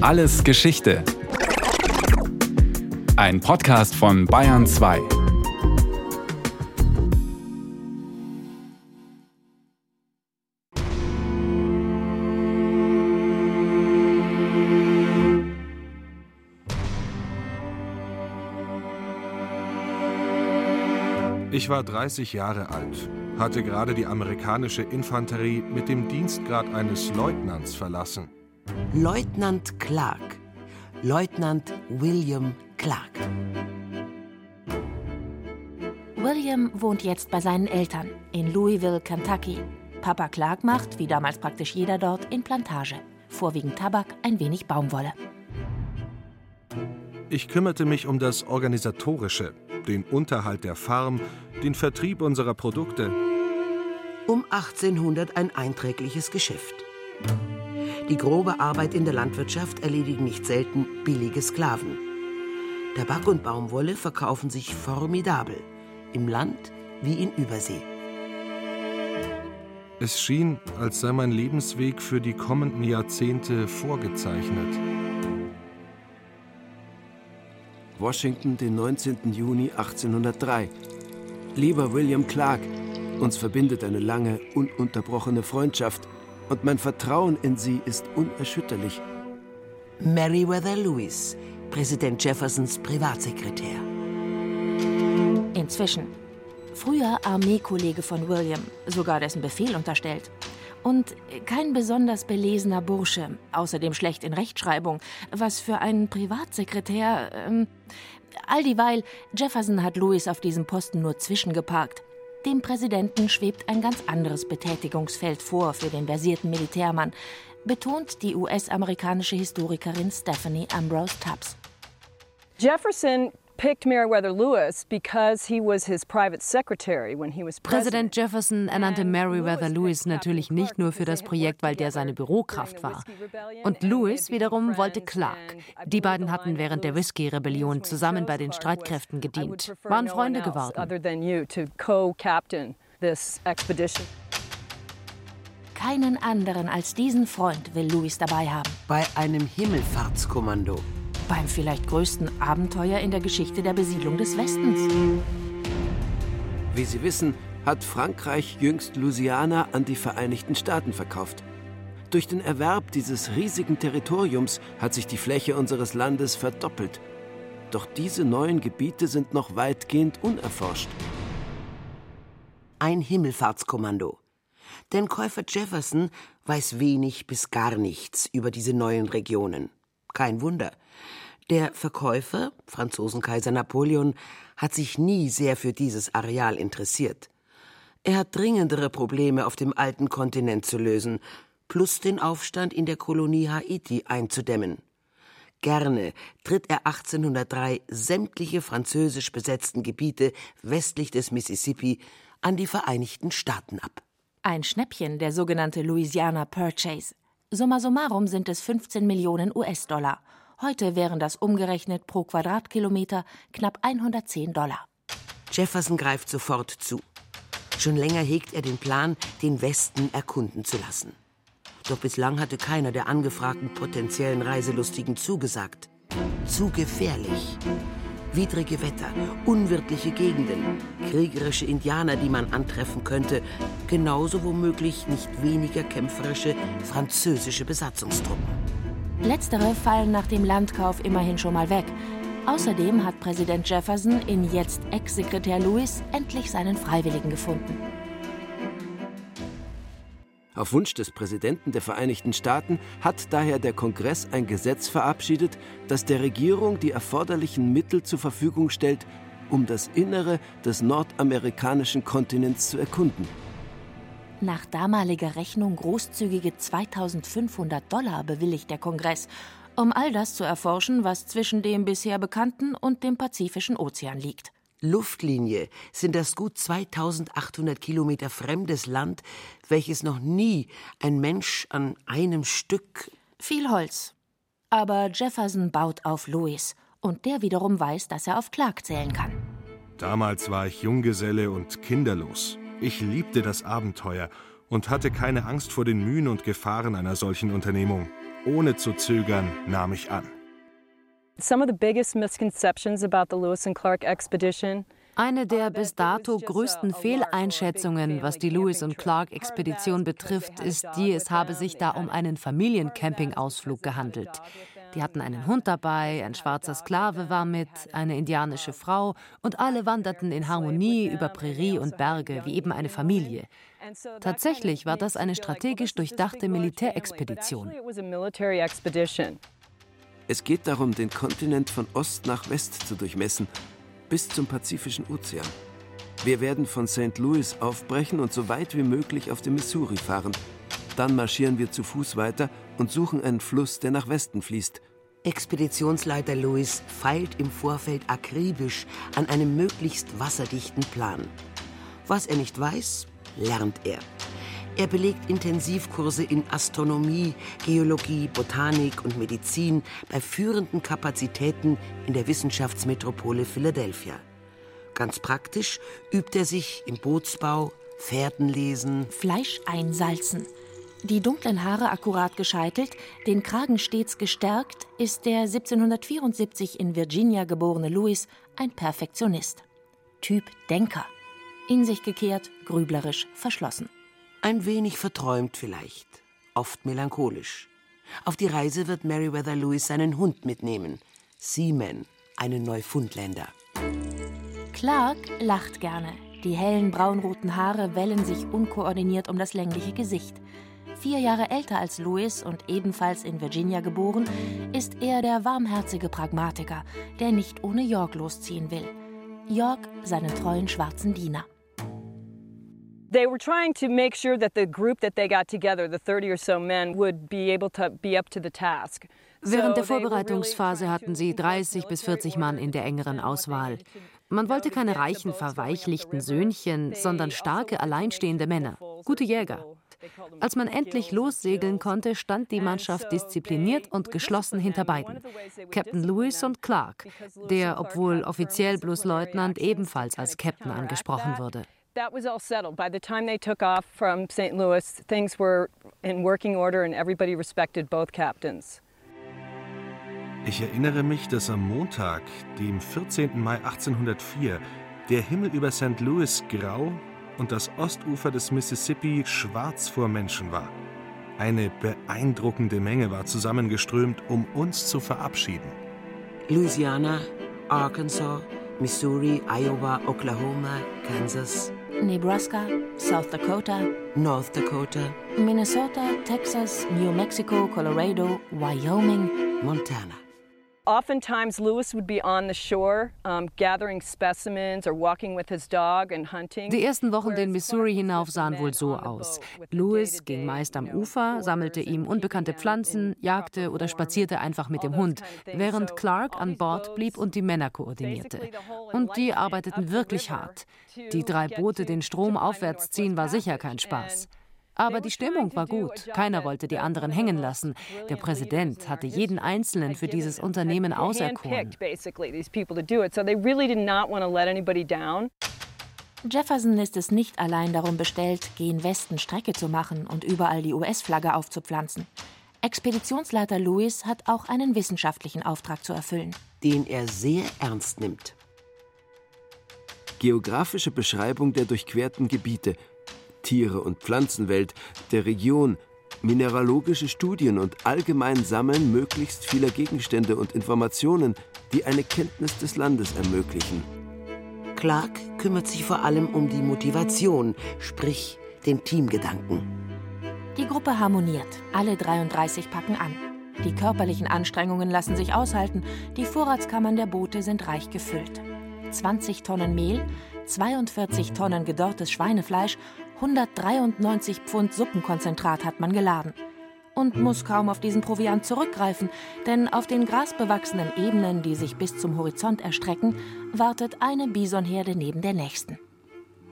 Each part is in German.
Alles Geschichte. Ein Podcast von Bayern 2. Ich war 30 Jahre alt, hatte gerade die amerikanische Infanterie mit dem Dienstgrad eines Leutnants verlassen. Leutnant Clark. Leutnant William Clark. William wohnt jetzt bei seinen Eltern in Louisville, Kentucky. Papa Clark macht, wie damals praktisch jeder dort, in Plantage. Vorwiegend Tabak, ein wenig Baumwolle. Ich kümmerte mich um das Organisatorische, den Unterhalt der Farm, den Vertrieb unserer Produkte. Um 1800 ein einträgliches Geschäft. Die grobe Arbeit in der Landwirtschaft erledigen nicht selten billige Sklaven. Tabak und Baumwolle verkaufen sich formidabel, im Land wie in Übersee. Es schien, als sei mein Lebensweg für die kommenden Jahrzehnte vorgezeichnet. Washington, den 19. Juni 1803. Lieber William Clark, uns verbindet eine lange, ununterbrochene Freundschaft und mein Vertrauen in Sie ist unerschütterlich. Meriwether Lewis, Präsident Jeffersons Privatsekretär. Inzwischen. Früher Armeekollege von William, sogar dessen Befehl unterstellt. Und kein besonders belesener Bursche, außerdem schlecht in Rechtschreibung, was für einen Privatsekretär. Ähm, all dieweil, Jefferson hat Louis auf diesem Posten nur zwischengeparkt. Dem Präsidenten schwebt ein ganz anderes Betätigungsfeld vor für den versierten Militärmann, betont die US-amerikanische Historikerin Stephanie Ambrose Tubbs. Jefferson picked Meriwether Lewis because he was his private secretary when he was Präsident Jefferson ernannte Meriwether Lewis natürlich nicht nur für das Projekt, weil der seine Bürokraft war. Und Lewis wiederum wollte Clark. Die beiden hatten während der Whisky-Rebellion zusammen bei den Streitkräften gedient, waren Freunde geworden. Keinen anderen als diesen Freund will Lewis dabei haben. Bei einem Himmelfahrtskommando beim vielleicht größten Abenteuer in der Geschichte der Besiedlung des Westens. Wie Sie wissen, hat Frankreich jüngst Louisiana an die Vereinigten Staaten verkauft. Durch den Erwerb dieses riesigen Territoriums hat sich die Fläche unseres Landes verdoppelt. Doch diese neuen Gebiete sind noch weitgehend unerforscht. Ein Himmelfahrtskommando. Denn Käufer Jefferson weiß wenig bis gar nichts über diese neuen Regionen. Kein Wunder. Der Verkäufer, Franzosenkaiser Napoleon, hat sich nie sehr für dieses Areal interessiert. Er hat dringendere Probleme auf dem alten Kontinent zu lösen, plus den Aufstand in der Kolonie Haiti einzudämmen. Gerne tritt er 1803 sämtliche französisch besetzten Gebiete westlich des Mississippi an die Vereinigten Staaten ab. Ein Schnäppchen, der sogenannte Louisiana Purchase. Summa summarum sind es 15 Millionen US-Dollar. Heute wären das umgerechnet pro Quadratkilometer knapp 110 Dollar. Jefferson greift sofort zu. Schon länger hegt er den Plan, den Westen erkunden zu lassen. Doch bislang hatte keiner der angefragten potenziellen Reiselustigen zugesagt. Zu gefährlich. Widrige Wetter, unwirtliche Gegenden, kriegerische Indianer, die man antreffen könnte, genauso womöglich nicht weniger kämpferische französische Besatzungstruppen. Letztere fallen nach dem Landkauf immerhin schon mal weg. Außerdem hat Präsident Jefferson in jetzt Ex-Sekretär Lewis endlich seinen Freiwilligen gefunden. Auf Wunsch des Präsidenten der Vereinigten Staaten hat daher der Kongress ein Gesetz verabschiedet, das der Regierung die erforderlichen Mittel zur Verfügung stellt, um das Innere des nordamerikanischen Kontinents zu erkunden. Nach damaliger Rechnung großzügige 2500 Dollar bewilligt der Kongress, um all das zu erforschen, was zwischen dem bisher bekannten und dem Pazifischen Ozean liegt. Luftlinie sind das gut 2800 Kilometer fremdes Land, welches noch nie ein Mensch an einem Stück. Viel Holz. Aber Jefferson baut auf Louis und der wiederum weiß, dass er auf Clark zählen kann. Damals war ich Junggeselle und kinderlos. Ich liebte das Abenteuer und hatte keine Angst vor den Mühen und Gefahren einer solchen Unternehmung. Ohne zu zögern nahm ich an. Eine der bis dato größten Fehleinschätzungen, was die Lewis und Clark Expedition betrifft, ist die, es habe sich da um einen Familiencamping-Ausflug gehandelt. Die hatten einen Hund dabei, ein schwarzer Sklave war mit, eine indianische Frau. Und alle wanderten in Harmonie über Prärie und Berge wie eben eine Familie. Tatsächlich war das eine strategisch durchdachte Militärexpedition. Es geht darum, den Kontinent von Ost nach West zu durchmessen, bis zum Pazifischen Ozean. Wir werden von St. Louis aufbrechen und so weit wie möglich auf den Missouri fahren. Dann marschieren wir zu Fuß weiter und suchen einen Fluss, der nach Westen fließt. Expeditionsleiter Lewis feilt im Vorfeld akribisch an einem möglichst wasserdichten Plan. Was er nicht weiß, lernt er. Er belegt Intensivkurse in Astronomie, Geologie, Botanik und Medizin bei führenden Kapazitäten in der Wissenschaftsmetropole Philadelphia. Ganz praktisch übt er sich im Bootsbau, Pferdenlesen, Fleisch einsalzen. Die dunklen Haare akkurat gescheitelt, den Kragen stets gestärkt, ist der 1774 in Virginia geborene Louis ein Perfektionist. Typ Denker. In sich gekehrt, grüblerisch, verschlossen. Ein wenig verträumt vielleicht, oft melancholisch. Auf die Reise wird Meriwether Lewis seinen Hund mitnehmen, Seaman, einen Neufundländer. Clark lacht gerne. Die hellen braunroten Haare wellen sich unkoordiniert um das längliche Gesicht. Vier Jahre älter als Louis und ebenfalls in Virginia geboren, ist er der warmherzige Pragmatiker, der nicht ohne York losziehen will. York seinen treuen schwarzen Diener. They were trying to make sure that the group that they got together, the 30 or so men, would be able to be up to the task. Während der Vorbereitungsphase hatten sie 30 bis 40 Mann in der engeren Auswahl. Man wollte keine reichen, verweichlichten Söhnchen, sondern starke, alleinstehende Männer, gute Jäger. Als man endlich lossegeln konnte, stand die Mannschaft diszipliniert und geschlossen hinter beiden. Captain Lewis und Clark, der, obwohl offiziell bloß Leutnant, ebenfalls als Captain angesprochen wurde that was all settled. By the time they took off from St. Louis, things were in working order and everybody respected both captains. Ich erinnere mich, dass am Montag, dem 14. Mai 1804, der Himmel über St. Louis grau und das Ostufer des Mississippi schwarz vor Menschen war. Eine beeindruckende Menge war zusammengeströmt, um uns zu verabschieden. Louisiana, Arkansas, Missouri, Iowa, Oklahoma, Kansas, Nebraska, South Dakota, North Dakota, Minnesota, Texas, New Mexico, Colorado, Wyoming, Montana. Oftentimes, Lewis would be on the shore, um, gathering specimens or walking with his dog and hunting. Die ersten Wochen den Missouri hinauf sahen wohl so aus. Lewis ging meist am Ufer, sammelte ihm unbekannte Pflanzen, jagte oder spazierte einfach mit dem Hund, während Clark an Bord blieb und die Männer koordinierte. Und die arbeiteten wirklich hart. Die drei Boote den Strom aufwärts ziehen war sicher kein Spaß. Aber die Stimmung war gut. Keiner wollte die anderen hängen lassen. Der Präsident hatte jeden Einzelnen für dieses Unternehmen auserkoren. Jefferson ist es nicht allein darum bestellt, gen Westen Strecke zu machen und überall die US-Flagge aufzupflanzen. Expeditionsleiter Lewis hat auch einen wissenschaftlichen Auftrag zu erfüllen. Den er sehr ernst nimmt. Geografische Beschreibung der durchquerten Gebiete – Tiere- und Pflanzenwelt der Region, mineralogische Studien und allgemein Sammeln möglichst vieler Gegenstände und Informationen, die eine Kenntnis des Landes ermöglichen. Clark kümmert sich vor allem um die Motivation, sprich den Teamgedanken. Die Gruppe harmoniert. Alle 33 packen an. Die körperlichen Anstrengungen lassen sich aushalten. Die Vorratskammern der Boote sind reich gefüllt. 20 Tonnen Mehl, 42 Tonnen gedörrtes Schweinefleisch 193 Pfund Suppenkonzentrat hat man geladen. Und muss kaum auf diesen Proviant zurückgreifen, denn auf den grasbewachsenen Ebenen, die sich bis zum Horizont erstrecken, wartet eine Bisonherde neben der nächsten.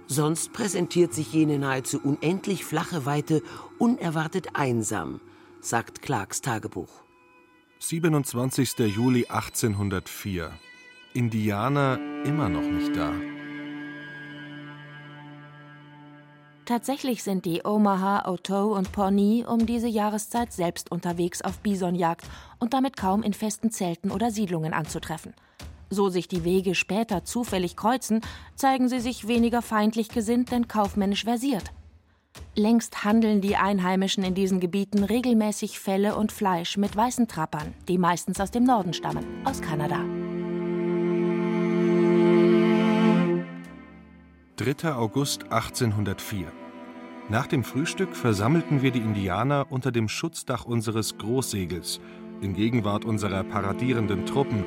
Sonst präsentiert sich jene nahezu unendlich flache Weite unerwartet einsam, sagt Clarks Tagebuch. 27. Juli 1804. Indianer immer noch nicht da. Tatsächlich sind die Omaha, Otoe und Pawnee um diese Jahreszeit selbst unterwegs auf Bisonjagd und damit kaum in festen Zelten oder Siedlungen anzutreffen. So sich die Wege später zufällig kreuzen, zeigen sie sich weniger feindlich gesinnt, denn kaufmännisch versiert. Längst handeln die Einheimischen in diesen Gebieten regelmäßig Felle und Fleisch mit weißen Trappern, die meistens aus dem Norden stammen, aus Kanada. 3. August 1804. Nach dem Frühstück versammelten wir die Indianer unter dem Schutzdach unseres Großsegels, in Gegenwart unserer paradierenden Truppen,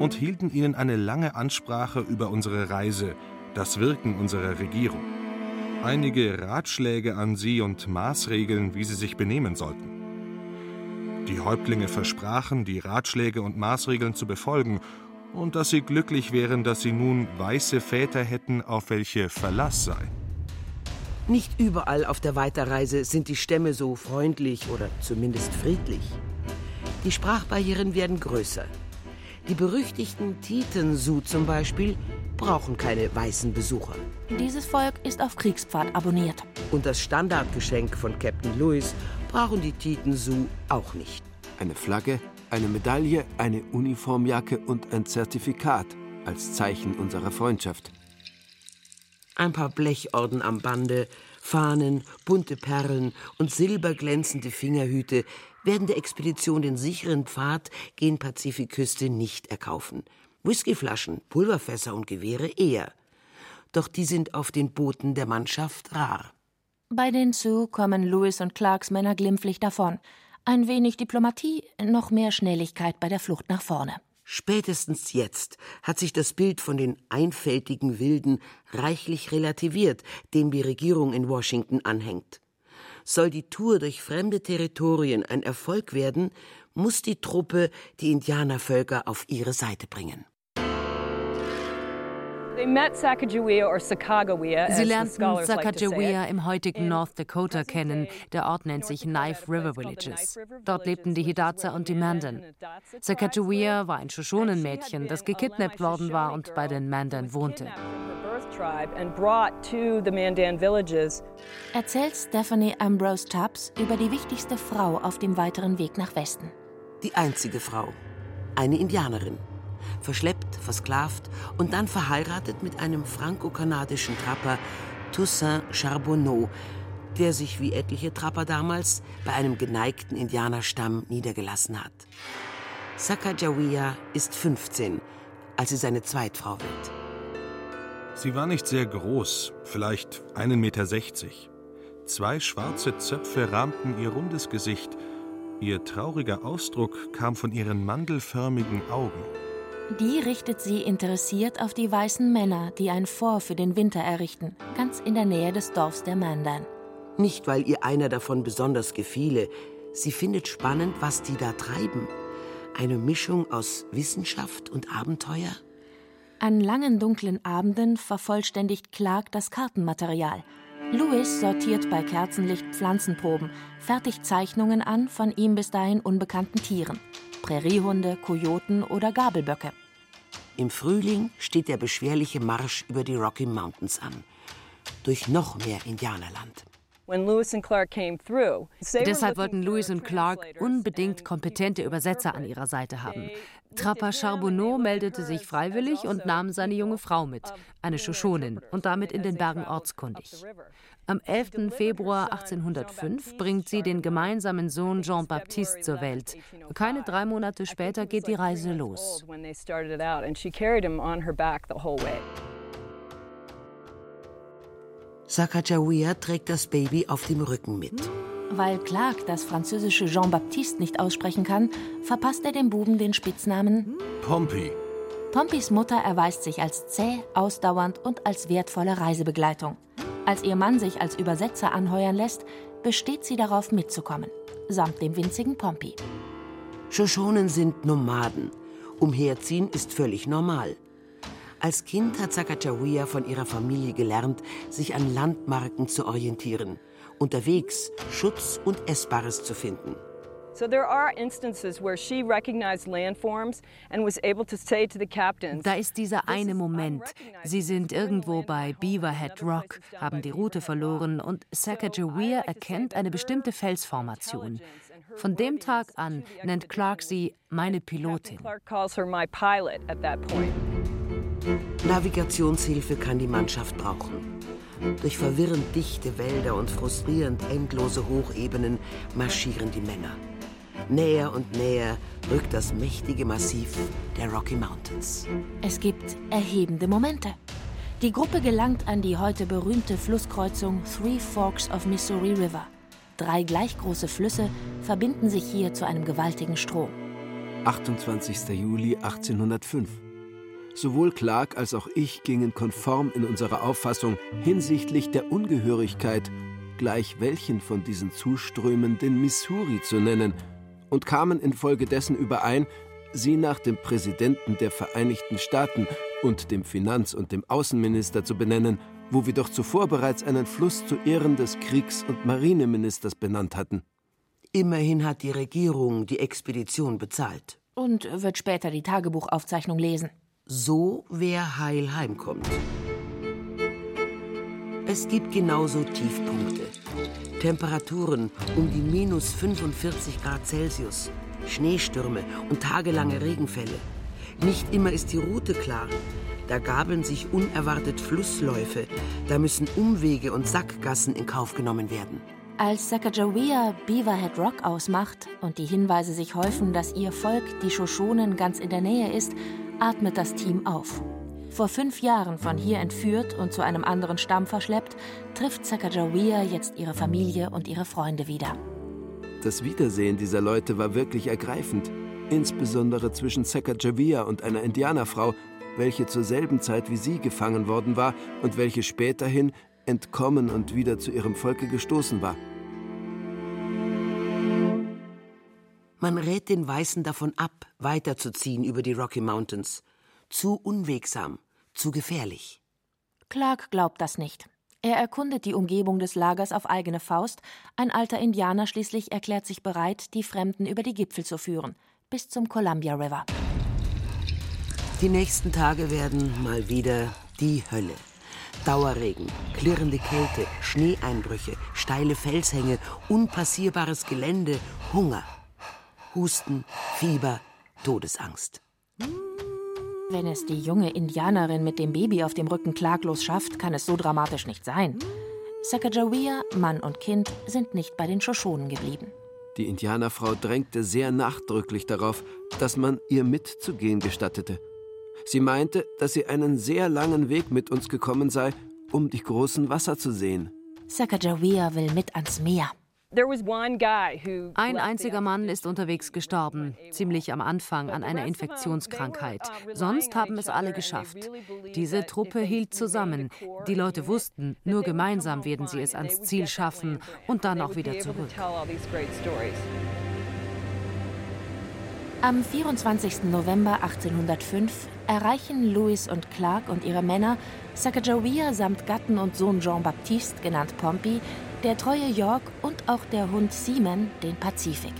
und hielten ihnen eine lange Ansprache über unsere Reise, das Wirken unserer Regierung. Einige Ratschläge an sie und Maßregeln, wie sie sich benehmen sollten. Die Häuptlinge versprachen, die Ratschläge und Maßregeln zu befolgen und dass sie glücklich wären, dass sie nun weiße Väter hätten, auf welche Verlass sei. Nicht überall auf der Weiterreise sind die Stämme so freundlich oder zumindest friedlich. Die Sprachbarrieren werden größer. Die berüchtigten Titensu zum Beispiel brauchen keine weißen Besucher. Dieses Volk ist auf Kriegspfad abonniert. Und das Standardgeschenk von Captain Lewis brauchen die Titensu auch nicht. Eine Flagge, eine Medaille, eine Uniformjacke und ein Zertifikat als Zeichen unserer Freundschaft. Ein paar Blechorden am Bande, Fahnen, bunte Perlen und silberglänzende Fingerhüte werden der Expedition den sicheren Pfad gen Pazifikküste nicht erkaufen. Whiskyflaschen, Pulverfässer und Gewehre eher. Doch die sind auf den Booten der Mannschaft rar. Bei den Sioux kommen Lewis und Clarks Männer glimpflich davon. Ein wenig Diplomatie, noch mehr Schnelligkeit bei der Flucht nach vorne. Spätestens jetzt hat sich das Bild von den einfältigen Wilden reichlich relativiert, dem die Regierung in Washington anhängt. Soll die Tour durch fremde Territorien ein Erfolg werden, muss die Truppe die Indianervölker auf ihre Seite bringen. Sie lernten Sacagawea im heutigen North Dakota kennen. Der Ort nennt sich Knife River Villages. Dort lebten die Hidatsa und die Mandan. Sacagawea war ein Shoshone-Mädchen, das gekidnappt worden war und bei den Mandan wohnte. Erzählt Stephanie Ambrose Tubbs über die wichtigste Frau auf dem weiteren Weg nach Westen. Die einzige Frau. Eine Indianerin verschleppt, versklavt und dann verheiratet mit einem franco-kanadischen Trapper Toussaint Charbonneau, der sich wie etliche Trapper damals bei einem geneigten Indianerstamm niedergelassen hat. Sacagawea ist 15, als sie seine Zweitfrau wird. Sie war nicht sehr groß, vielleicht 1,60 Meter. Zwei schwarze Zöpfe rahmten ihr rundes Gesicht. Ihr trauriger Ausdruck kam von ihren mandelförmigen Augen. Die richtet sie interessiert auf die weißen Männer, die ein Fort für den Winter errichten, ganz in der Nähe des Dorfs der Mandan. Nicht, weil ihr einer davon besonders gefiele. Sie findet spannend, was die da treiben. Eine Mischung aus Wissenschaft und Abenteuer. An langen dunklen Abenden vervollständigt Clark das Kartenmaterial. Louis sortiert bei Kerzenlicht Pflanzenproben, fertigt Zeichnungen an von ihm bis dahin unbekannten Tieren. Präriehunde, Kojoten oder Gabelböcke. Im Frühling steht der beschwerliche Marsch über die Rocky Mountains an. Durch noch mehr Indianerland. Deshalb wollten Lewis und Clark unbedingt kompetente Übersetzer an ihrer Seite haben. Trapper Charbonneau meldete sich freiwillig und nahm seine junge Frau mit, eine Shoshonin, und damit in den Bergen ortskundig. Am 11. Februar 1805 bringt sie den gemeinsamen Sohn Jean-Baptiste zur Welt. Keine drei Monate später geht die Reise los. Sacagawea trägt das Baby auf dem Rücken mit. Weil Clark das französische Jean-Baptiste nicht aussprechen kann, verpasst er dem Buben den Spitznamen Pompey. Pompys Mutter erweist sich als zäh, ausdauernd und als wertvolle Reisebegleitung. Als ihr Mann sich als Übersetzer anheuern lässt, besteht sie darauf mitzukommen, samt dem winzigen Pompey. Shoshonen sind Nomaden. Umherziehen ist völlig normal. Als Kind hat Sacagawea von ihrer Familie gelernt, sich an Landmarken zu orientieren, unterwegs Schutz und Essbares zu finden. So there are instances where she recognized landforms and was able to say to the captains. Da ist dieser eine Moment. Sie sind irgendwo bei Beaverhead Rock, haben die Route verloren und Sacagawea erkennt eine bestimmte Felsformation. Von dem Tag an nennt Clark sie meine Pilotin. Clark calls her my pilot at that point. Navigationshilfe kann die Mannschaft brauchen. Durch verwirrend dichte Wälder und frustrierend endlose Hochebenen marschieren die Männer. Näher und näher rückt das mächtige Massiv der Rocky Mountains. Es gibt erhebende Momente. Die Gruppe gelangt an die heute berühmte Flusskreuzung Three Forks of Missouri River. Drei gleich große Flüsse verbinden sich hier zu einem gewaltigen Strom. 28. Juli 1805. Sowohl Clark als auch ich gingen konform in unserer Auffassung hinsichtlich der Ungehörigkeit, gleich welchen von diesen Zuströmen den Missouri zu nennen, und kamen infolgedessen überein, sie nach dem Präsidenten der Vereinigten Staaten und dem Finanz- und dem Außenminister zu benennen, wo wir doch zuvor bereits einen Fluss zu Ehren des Kriegs- und Marineministers benannt hatten. Immerhin hat die Regierung die Expedition bezahlt. Und wird später die Tagebuchaufzeichnung lesen. So wer heil heimkommt. Es gibt genauso Tiefpunkte. Temperaturen um die minus 45 Grad Celsius, Schneestürme und tagelange Regenfälle. Nicht immer ist die Route klar. Da gabeln sich unerwartet Flussläufe. Da müssen Umwege und Sackgassen in Kauf genommen werden. Als Sacagawea Beaverhead Rock ausmacht und die Hinweise sich häufen, dass ihr Volk, die Shoshonen, ganz in der Nähe ist, atmet das Team auf. Vor fünf Jahren von hier entführt und zu einem anderen Stamm verschleppt, trifft Sacagawea jetzt ihre Familie und ihre Freunde wieder. Das Wiedersehen dieser Leute war wirklich ergreifend, insbesondere zwischen Sacagawea und einer Indianerfrau, welche zur selben Zeit wie sie gefangen worden war und welche späterhin entkommen und wieder zu ihrem Volke gestoßen war. Man rät den Weißen davon ab, weiterzuziehen über die Rocky Mountains. Zu unwegsam, zu gefährlich. Clark glaubt das nicht. Er erkundet die Umgebung des Lagers auf eigene Faust. Ein alter Indianer schließlich erklärt sich bereit, die Fremden über die Gipfel zu führen, bis zum Columbia River. Die nächsten Tage werden mal wieder die Hölle. Dauerregen, klirrende Kälte, Schneeeinbrüche, steile Felshänge, unpassierbares Gelände, Hunger. Husten, Fieber, Todesangst. Wenn es die junge Indianerin mit dem Baby auf dem Rücken klaglos schafft, kann es so dramatisch nicht sein. Sacagawea, Mann und Kind, sind nicht bei den Shoshonen geblieben. Die Indianerfrau drängte sehr nachdrücklich darauf, dass man ihr mitzugehen gestattete. Sie meinte, dass sie einen sehr langen Weg mit uns gekommen sei, um die großen Wasser zu sehen. Sacagawea will mit ans Meer. Ein einziger Mann ist unterwegs gestorben, ziemlich am Anfang an einer Infektionskrankheit. Sonst haben es alle geschafft. Diese Truppe hielt zusammen. Die Leute wussten, nur gemeinsam werden sie es ans Ziel schaffen und dann auch wieder zurück. Am 24. November 1805 erreichen Louis und Clark und ihre Männer Sacagawea samt Gatten und Sohn Jean-Baptiste, genannt Pompey, der treue York und auch der Hund Seaman den Pazifik.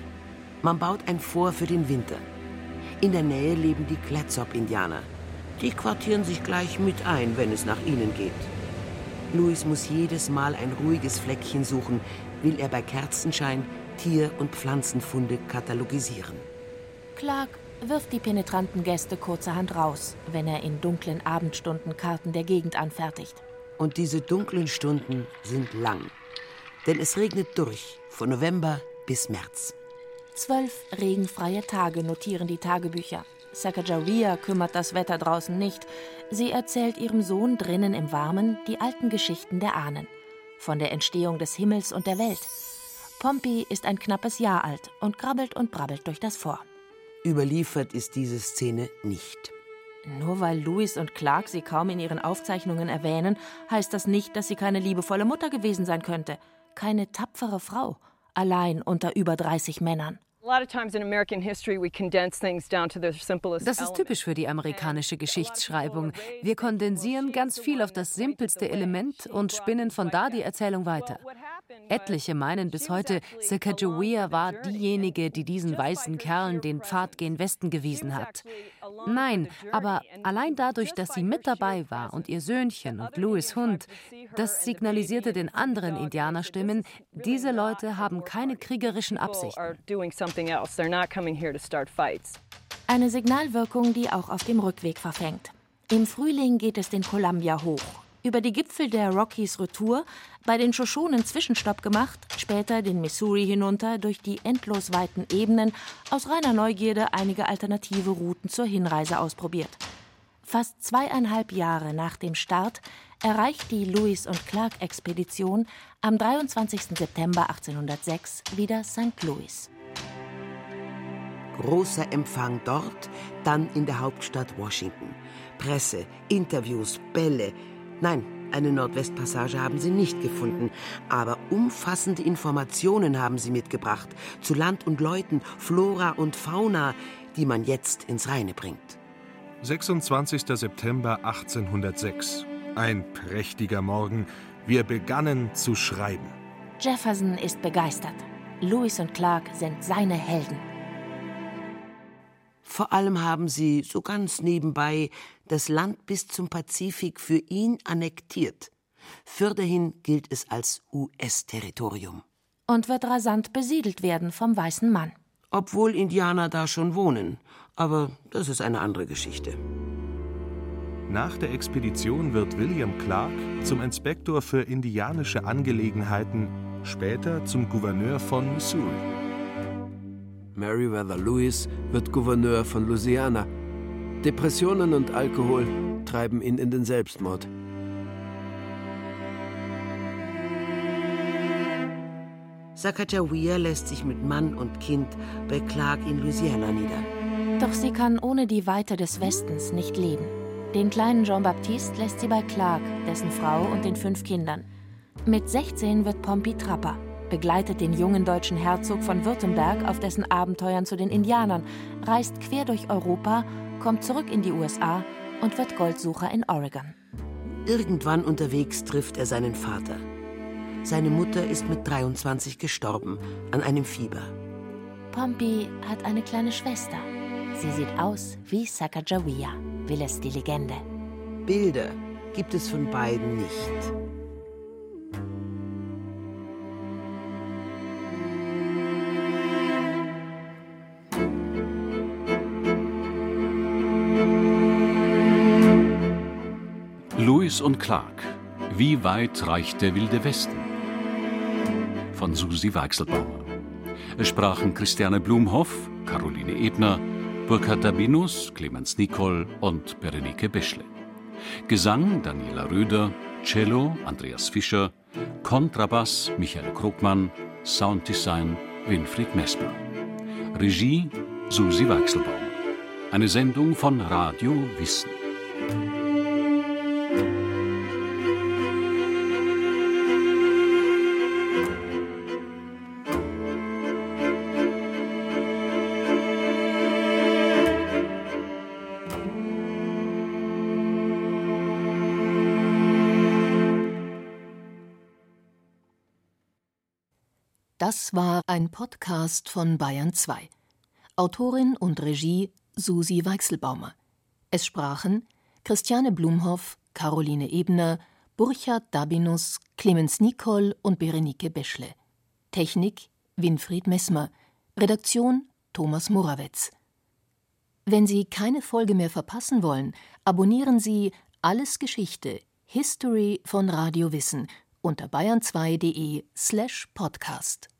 Man baut ein Fort für den Winter. In der Nähe leben die Clatsop-Indianer. Die quartieren sich gleich mit ein, wenn es nach ihnen geht. Louis muss jedes Mal ein ruhiges Fleckchen suchen, will er bei Kerzenschein Tier- und Pflanzenfunde katalogisieren. Clark wirft die penetranten Gäste kurzerhand raus, wenn er in dunklen Abendstunden Karten der Gegend anfertigt. Und diese dunklen Stunden sind lang. Denn es regnet durch, von November bis März. Zwölf regenfreie Tage notieren die Tagebücher. Sacagawea kümmert das Wetter draußen nicht. Sie erzählt ihrem Sohn drinnen im Warmen die alten Geschichten der Ahnen. Von der Entstehung des Himmels und der Welt. Pompey ist ein knappes Jahr alt und krabbelt und brabbelt durch das Fort. Überliefert ist diese Szene nicht. Nur weil Louis und Clark sie kaum in ihren Aufzeichnungen erwähnen, heißt das nicht, dass sie keine liebevolle Mutter gewesen sein könnte. Keine tapfere Frau, allein unter über 30 Männern. Das ist typisch für die amerikanische Geschichtsschreibung. Wir kondensieren ganz viel auf das simpelste Element und spinnen von da die Erzählung weiter. Etliche meinen bis heute, Sacagawea war diejenige, die diesen weißen Kerlen den Pfad gen Westen gewiesen hat. Nein, aber allein dadurch, dass sie mit dabei war und ihr Söhnchen und Louis Hund, das signalisierte den anderen Indianerstimmen, diese Leute haben keine kriegerischen Absichten. Eine Signalwirkung, die auch auf dem Rückweg verfängt. Im Frühling geht es den Columbia hoch. Über die Gipfel der Rockies Retour, bei den Shoshonen Zwischenstopp gemacht, später den Missouri hinunter durch die endlos weiten Ebenen, aus reiner Neugierde einige alternative Routen zur Hinreise ausprobiert. Fast zweieinhalb Jahre nach dem Start erreicht die Lewis und Clark Expedition am 23. September 1806 wieder St. Louis. Großer Empfang dort, dann in der Hauptstadt Washington. Presse, Interviews, Bälle. Nein, eine Nordwestpassage haben sie nicht gefunden, aber umfassende Informationen haben sie mitgebracht zu Land und Leuten, Flora und Fauna, die man jetzt ins Reine bringt. 26. September 1806. Ein prächtiger Morgen. Wir begannen zu schreiben. Jefferson ist begeistert. Lewis und Clark sind seine Helden. Vor allem haben sie so ganz nebenbei das Land bis zum Pazifik für ihn annektiert. Fürderhin gilt es als US-Territorium. Und wird rasant besiedelt werden vom weißen Mann. Obwohl Indianer da schon wohnen. Aber das ist eine andere Geschichte. Nach der Expedition wird William Clark zum Inspektor für indianische Angelegenheiten, später zum Gouverneur von Missouri. Meriwether Lewis wird Gouverneur von Louisiana. Depressionen und Alkohol treiben ihn in den Selbstmord. Sacagawea lässt sich mit Mann und Kind bei Clark in Louisiana nieder. Doch sie kann ohne die Weite des Westens nicht leben. Den kleinen Jean-Baptiste lässt sie bei Clark, dessen Frau und den fünf Kindern. Mit 16 wird Pompey Trapper, begleitet den jungen deutschen Herzog von Württemberg auf dessen Abenteuern zu den Indianern, reist quer durch Europa, kommt zurück in die USA und wird Goldsucher in Oregon. Irgendwann unterwegs trifft er seinen Vater. Seine Mutter ist mit 23 gestorben an einem Fieber. Pompey hat eine kleine Schwester. Sie sieht aus wie Sacagawea, will es die Legende. Bilder gibt es von beiden nicht. Lewis und Clark. Wie weit reicht der wilde Westen? Von Susi Weichselbauer. Es sprachen Christiane Blumhoff, Caroline Ebner, Burkhard Dabinus, Clemens Nicol und Berenike Beschle. Gesang Daniela Röder, Cello Andreas Fischer, Kontrabass Michael Krugmann, Sounddesign Winfried Mesper. Regie Susi Weichselbauer. Eine Sendung von Radio Wissen. Das war ein Podcast von Bayern 2. Autorin und Regie Susi Weichselbaumer. Es sprachen Christiane Blumhoff, Caroline Ebner, Burchard Dabinus, Clemens Nicol und Berenike Beschle. Technik Winfried Messmer. Redaktion Thomas Morawetz. Wenn Sie keine Folge mehr verpassen wollen, abonnieren Sie Alles Geschichte History von Radio Wissen unter bayern2.de slash podcast.